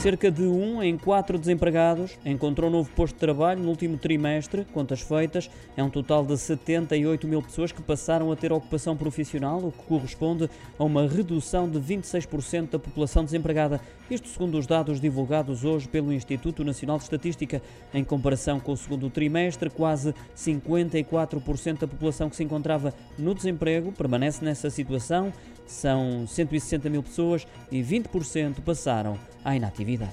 Cerca de um em quatro desempregados encontrou novo posto de trabalho no último trimestre. Contas feitas, é um total de 78 mil pessoas que passaram a ter ocupação profissional, o que corresponde a uma redução de 26% da população desempregada. Isto segundo os dados divulgados hoje pelo Instituto Nacional de Estatística. Em comparação com o segundo trimestre, quase 54% da população que se encontrava no desemprego permanece nessa situação. São 160 mil pessoas e 20% passaram hay natividad.